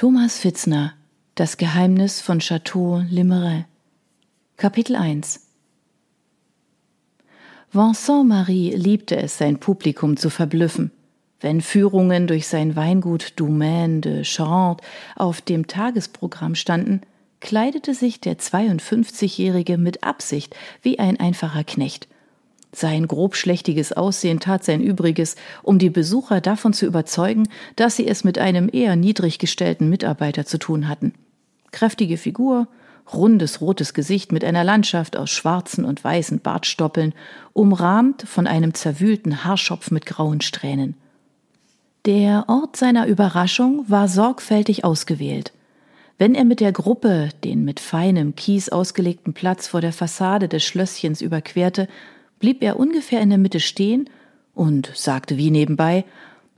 Thomas Fitzner Das Geheimnis von Chateau Limeray Kapitel 1 Vincent Marie liebte es, sein Publikum zu verblüffen. Wenn Führungen durch sein Weingut Domaine de Charente auf dem Tagesprogramm standen, kleidete sich der 52-Jährige mit Absicht wie ein einfacher Knecht – sein grobschlächtiges Aussehen tat sein Übriges, um die Besucher davon zu überzeugen, dass sie es mit einem eher niedrig gestellten Mitarbeiter zu tun hatten. Kräftige Figur, rundes rotes Gesicht mit einer Landschaft aus schwarzen und weißen Bartstoppeln, umrahmt von einem zerwühlten Haarschopf mit grauen Strähnen. Der Ort seiner Überraschung war sorgfältig ausgewählt. Wenn er mit der Gruppe den mit feinem Kies ausgelegten Platz vor der Fassade des Schlösschens überquerte, blieb er ungefähr in der Mitte stehen und sagte wie nebenbei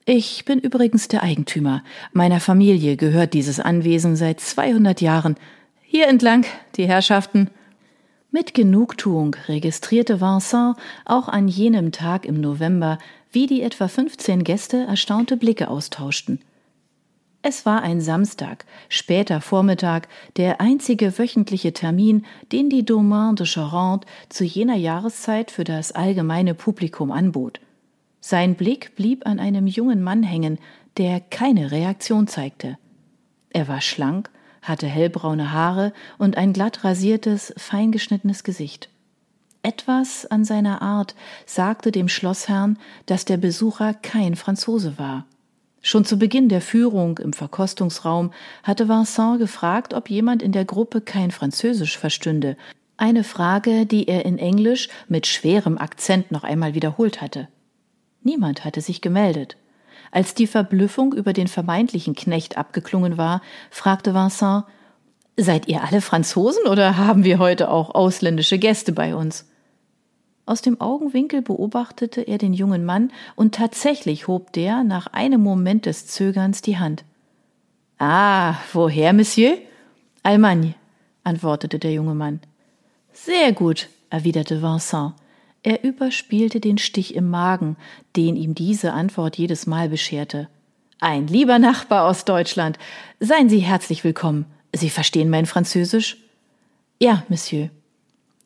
Ich bin übrigens der Eigentümer. Meiner Familie gehört dieses Anwesen seit 200 Jahren. Hier entlang, die Herrschaften. Mit Genugtuung registrierte Vincent auch an jenem Tag im November, wie die etwa 15 Gäste erstaunte Blicke austauschten. Es war ein Samstag, später Vormittag, der einzige wöchentliche Termin, den die Domaine de Charente zu jener Jahreszeit für das allgemeine Publikum anbot. Sein Blick blieb an einem jungen Mann hängen, der keine Reaktion zeigte. Er war schlank, hatte hellbraune Haare und ein glatt rasiertes, feingeschnittenes Gesicht. Etwas an seiner Art sagte dem Schlossherrn, dass der Besucher kein Franzose war. Schon zu Beginn der Führung im Verkostungsraum hatte Vincent gefragt, ob jemand in der Gruppe kein Französisch verstünde, eine Frage, die er in Englisch mit schwerem Akzent noch einmal wiederholt hatte. Niemand hatte sich gemeldet. Als die Verblüffung über den vermeintlichen Knecht abgeklungen war, fragte Vincent Seid ihr alle Franzosen oder haben wir heute auch ausländische Gäste bei uns? Aus dem Augenwinkel beobachtete er den jungen Mann, und tatsächlich hob der nach einem Moment des Zögerns die Hand. Ah, woher, Monsieur? Allemagne, antwortete der junge Mann. Sehr gut, erwiderte Vincent. Er überspielte den Stich im Magen, den ihm diese Antwort jedes Mal bescherte. Ein lieber Nachbar aus Deutschland. Seien Sie herzlich willkommen. Sie verstehen mein Französisch? Ja, Monsieur.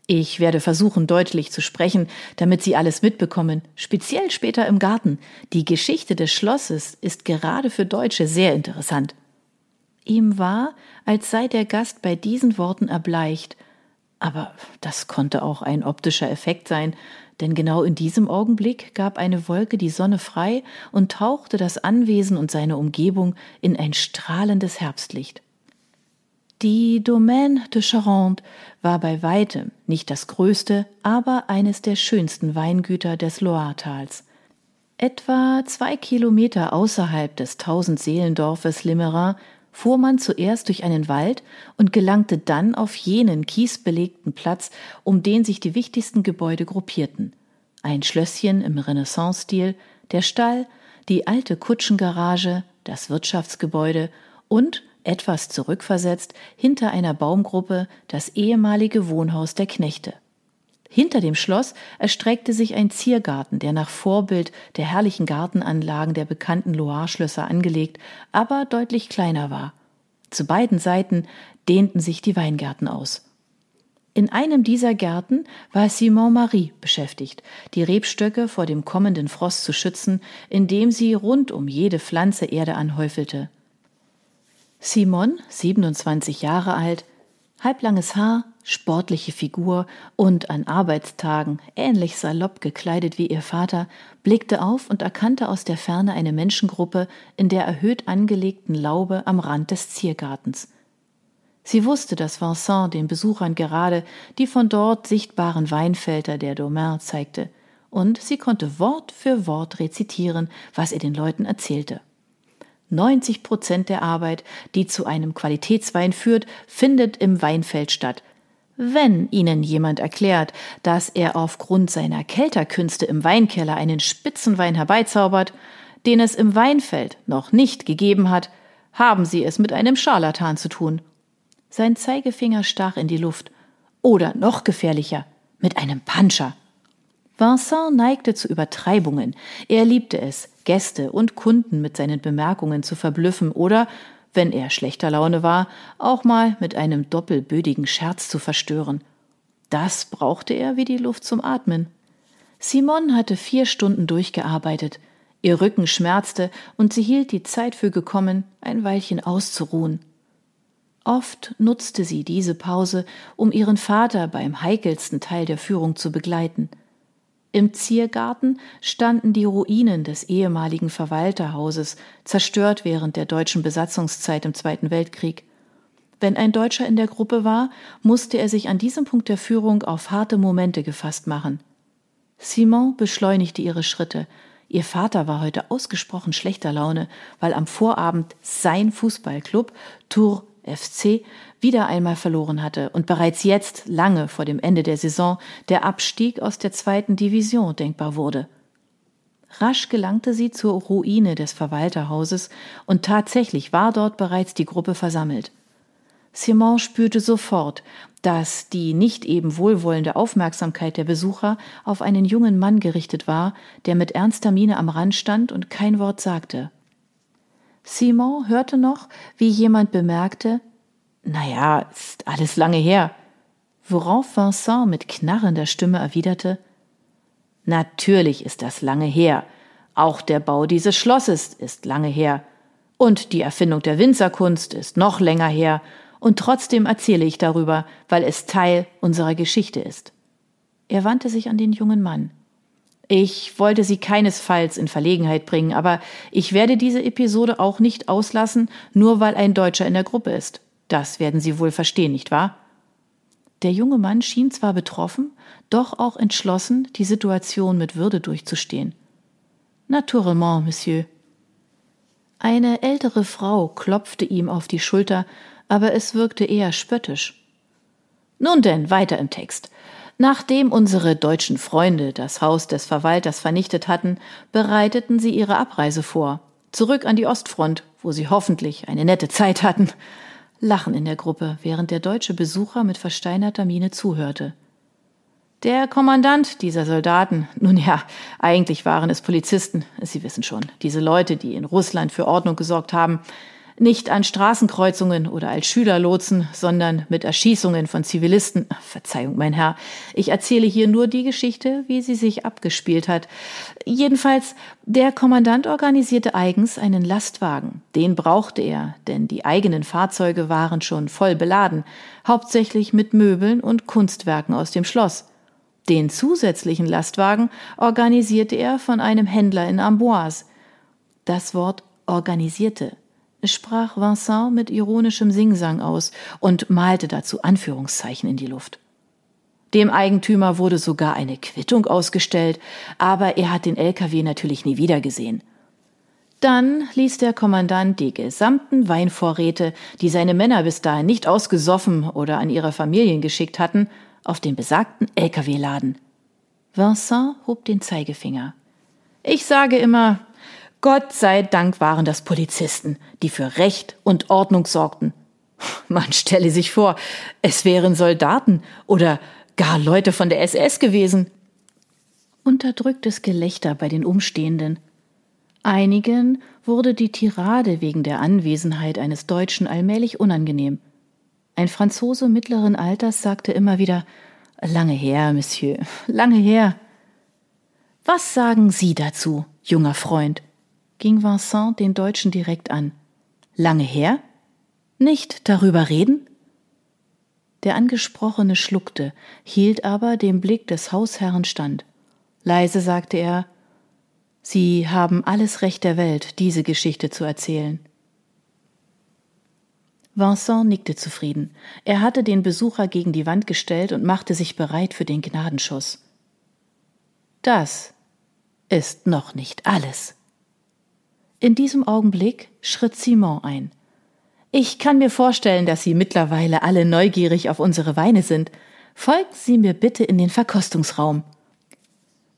Ich werde versuchen, deutlich zu sprechen, damit Sie alles mitbekommen, speziell später im Garten. Die Geschichte des Schlosses ist gerade für Deutsche sehr interessant. Ihm war, als sei der Gast bei diesen Worten erbleicht, aber das konnte auch ein optischer Effekt sein, denn genau in diesem Augenblick gab eine Wolke die Sonne frei und tauchte das Anwesen und seine Umgebung in ein strahlendes Herbstlicht. Die Domaine de Charente war bei weitem nicht das größte, aber eines der schönsten Weingüter des Loiretals. Etwa zwei Kilometer außerhalb des Tausendseelendorfes Limerin fuhr man zuerst durch einen Wald und gelangte dann auf jenen kiesbelegten Platz, um den sich die wichtigsten Gebäude gruppierten. Ein Schlösschen im Renaissance-Stil, der Stall, die alte Kutschengarage, das Wirtschaftsgebäude und etwas zurückversetzt, hinter einer Baumgruppe das ehemalige Wohnhaus der Knechte. Hinter dem Schloss erstreckte sich ein Ziergarten, der nach Vorbild der herrlichen Gartenanlagen der bekannten Loire-Schlösser angelegt, aber deutlich kleiner war. Zu beiden Seiten dehnten sich die Weingärten aus. In einem dieser Gärten war Simon Marie beschäftigt, die Rebstöcke vor dem kommenden Frost zu schützen, indem sie rund um jede Pflanze Erde anhäufelte. Simon, 27 Jahre alt, halblanges Haar, sportliche Figur und an Arbeitstagen ähnlich salopp gekleidet wie ihr Vater, blickte auf und erkannte aus der Ferne eine Menschengruppe in der erhöht angelegten Laube am Rand des Ziergartens. Sie wusste, dass Vincent den Besuchern gerade die von dort sichtbaren Weinfelder der Domain zeigte, und sie konnte Wort für Wort rezitieren, was er den Leuten erzählte. 90 Prozent der Arbeit, die zu einem Qualitätswein führt, findet im Weinfeld statt. Wenn Ihnen jemand erklärt, dass er aufgrund seiner Kelterkünste im Weinkeller einen Spitzenwein herbeizaubert, den es im Weinfeld noch nicht gegeben hat, haben Sie es mit einem Scharlatan zu tun. Sein Zeigefinger stach in die Luft. Oder noch gefährlicher, mit einem Panscher. Vincent neigte zu Übertreibungen. Er liebte es, Gäste und Kunden mit seinen Bemerkungen zu verblüffen oder, wenn er schlechter Laune war, auch mal mit einem doppelbödigen Scherz zu verstören. Das brauchte er wie die Luft zum Atmen. Simon hatte vier Stunden durchgearbeitet. Ihr Rücken schmerzte und sie hielt die Zeit für gekommen, ein Weilchen auszuruhen. Oft nutzte sie diese Pause, um ihren Vater beim heikelsten Teil der Führung zu begleiten – im Ziergarten standen die Ruinen des ehemaligen Verwalterhauses, zerstört während der deutschen Besatzungszeit im Zweiten Weltkrieg. Wenn ein Deutscher in der Gruppe war, musste er sich an diesem Punkt der Führung auf harte Momente gefasst machen. Simon beschleunigte ihre Schritte. Ihr Vater war heute ausgesprochen schlechter Laune, weil am Vorabend sein Fußballclub Tour FC wieder einmal verloren hatte und bereits jetzt, lange vor dem Ende der Saison, der Abstieg aus der zweiten Division denkbar wurde. Rasch gelangte sie zur Ruine des Verwalterhauses und tatsächlich war dort bereits die Gruppe versammelt. Simon spürte sofort, dass die nicht eben wohlwollende Aufmerksamkeit der Besucher auf einen jungen Mann gerichtet war, der mit ernster Miene am Rand stand und kein Wort sagte. Simon hörte noch, wie jemand bemerkte, naja, ist alles lange her. Worauf Vincent mit knarrender Stimme erwiderte, Natürlich ist das lange her. Auch der Bau dieses Schlosses ist lange her. Und die Erfindung der Winzerkunst ist noch länger her. Und trotzdem erzähle ich darüber, weil es Teil unserer Geschichte ist. Er wandte sich an den jungen Mann. Ich wollte Sie keinesfalls in Verlegenheit bringen, aber ich werde diese Episode auch nicht auslassen, nur weil ein Deutscher in der Gruppe ist. Das werden Sie wohl verstehen, nicht wahr? Der junge Mann schien zwar betroffen, doch auch entschlossen, die Situation mit Würde durchzustehen. Naturellement, Monsieur. Eine ältere Frau klopfte ihm auf die Schulter, aber es wirkte eher spöttisch. Nun denn, weiter im Text. Nachdem unsere deutschen Freunde das Haus des Verwalters vernichtet hatten, bereiteten sie ihre Abreise vor. Zurück an die Ostfront, wo sie hoffentlich eine nette Zeit hatten. Lachen in der Gruppe, während der deutsche Besucher mit versteinerter Miene zuhörte. Der Kommandant dieser Soldaten, nun ja, eigentlich waren es Polizisten, Sie wissen schon, diese Leute, die in Russland für Ordnung gesorgt haben, nicht an Straßenkreuzungen oder als Schülerlotsen, sondern mit Erschießungen von Zivilisten. Verzeihung, mein Herr, ich erzähle hier nur die Geschichte, wie sie sich abgespielt hat. Jedenfalls, der Kommandant organisierte eigens einen Lastwagen. Den brauchte er, denn die eigenen Fahrzeuge waren schon voll beladen, hauptsächlich mit Möbeln und Kunstwerken aus dem Schloss. Den zusätzlichen Lastwagen organisierte er von einem Händler in Amboise. Das Wort organisierte sprach Vincent mit ironischem Singsang aus und malte dazu Anführungszeichen in die Luft. Dem Eigentümer wurde sogar eine Quittung ausgestellt, aber er hat den LKW natürlich nie wiedergesehen. Dann ließ der Kommandant die gesamten Weinvorräte, die seine Männer bis dahin nicht ausgesoffen oder an ihre Familien geschickt hatten, auf den besagten LKW laden. Vincent hob den Zeigefinger. Ich sage immer, Gott sei Dank waren das Polizisten, die für Recht und Ordnung sorgten. Man stelle sich vor, es wären Soldaten oder gar Leute von der SS gewesen. Unterdrücktes Gelächter bei den Umstehenden. Einigen wurde die Tirade wegen der Anwesenheit eines Deutschen allmählich unangenehm. Ein Franzose mittleren Alters sagte immer wieder Lange her, Monsieur, lange her. Was sagen Sie dazu, junger Freund? Ging Vincent den Deutschen direkt an. Lange her? Nicht darüber reden? Der Angesprochene schluckte, hielt aber dem Blick des Hausherrn stand. Leise sagte er Sie haben alles Recht der Welt, diese Geschichte zu erzählen. Vincent nickte zufrieden. Er hatte den Besucher gegen die Wand gestellt und machte sich bereit für den Gnadenschuss. Das ist noch nicht alles. In diesem Augenblick schritt Simon ein. Ich kann mir vorstellen, dass Sie mittlerweile alle neugierig auf unsere Weine sind. Folgen Sie mir bitte in den Verkostungsraum.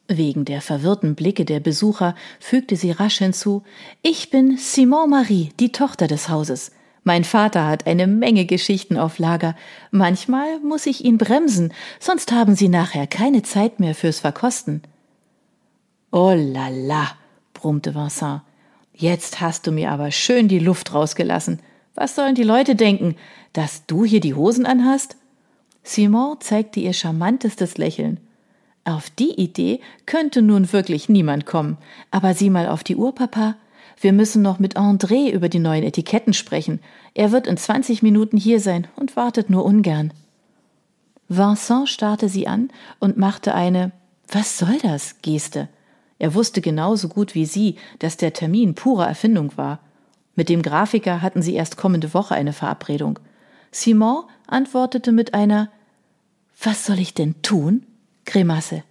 Wegen der verwirrten Blicke der Besucher fügte sie rasch hinzu Ich bin Simon Marie, die Tochter des Hauses. Mein Vater hat eine Menge Geschichten auf Lager. Manchmal muss ich ihn bremsen, sonst haben Sie nachher keine Zeit mehr fürs Verkosten. Oh la la, brummte Vincent. Jetzt hast du mir aber schön die Luft rausgelassen. Was sollen die Leute denken, dass du hier die Hosen anhast? Simon zeigte ihr charmantestes Lächeln. Auf die Idee könnte nun wirklich niemand kommen. Aber sieh mal auf die Uhr, Papa. Wir müssen noch mit André über die neuen Etiketten sprechen. Er wird in 20 Minuten hier sein und wartet nur ungern. Vincent starrte sie an und machte eine Was soll das? Geste. Er wusste genauso gut wie sie, dass der Termin pure Erfindung war. Mit dem Grafiker hatten sie erst kommende Woche eine Verabredung. Simon antwortete mit einer Was soll ich denn tun? Grimasse.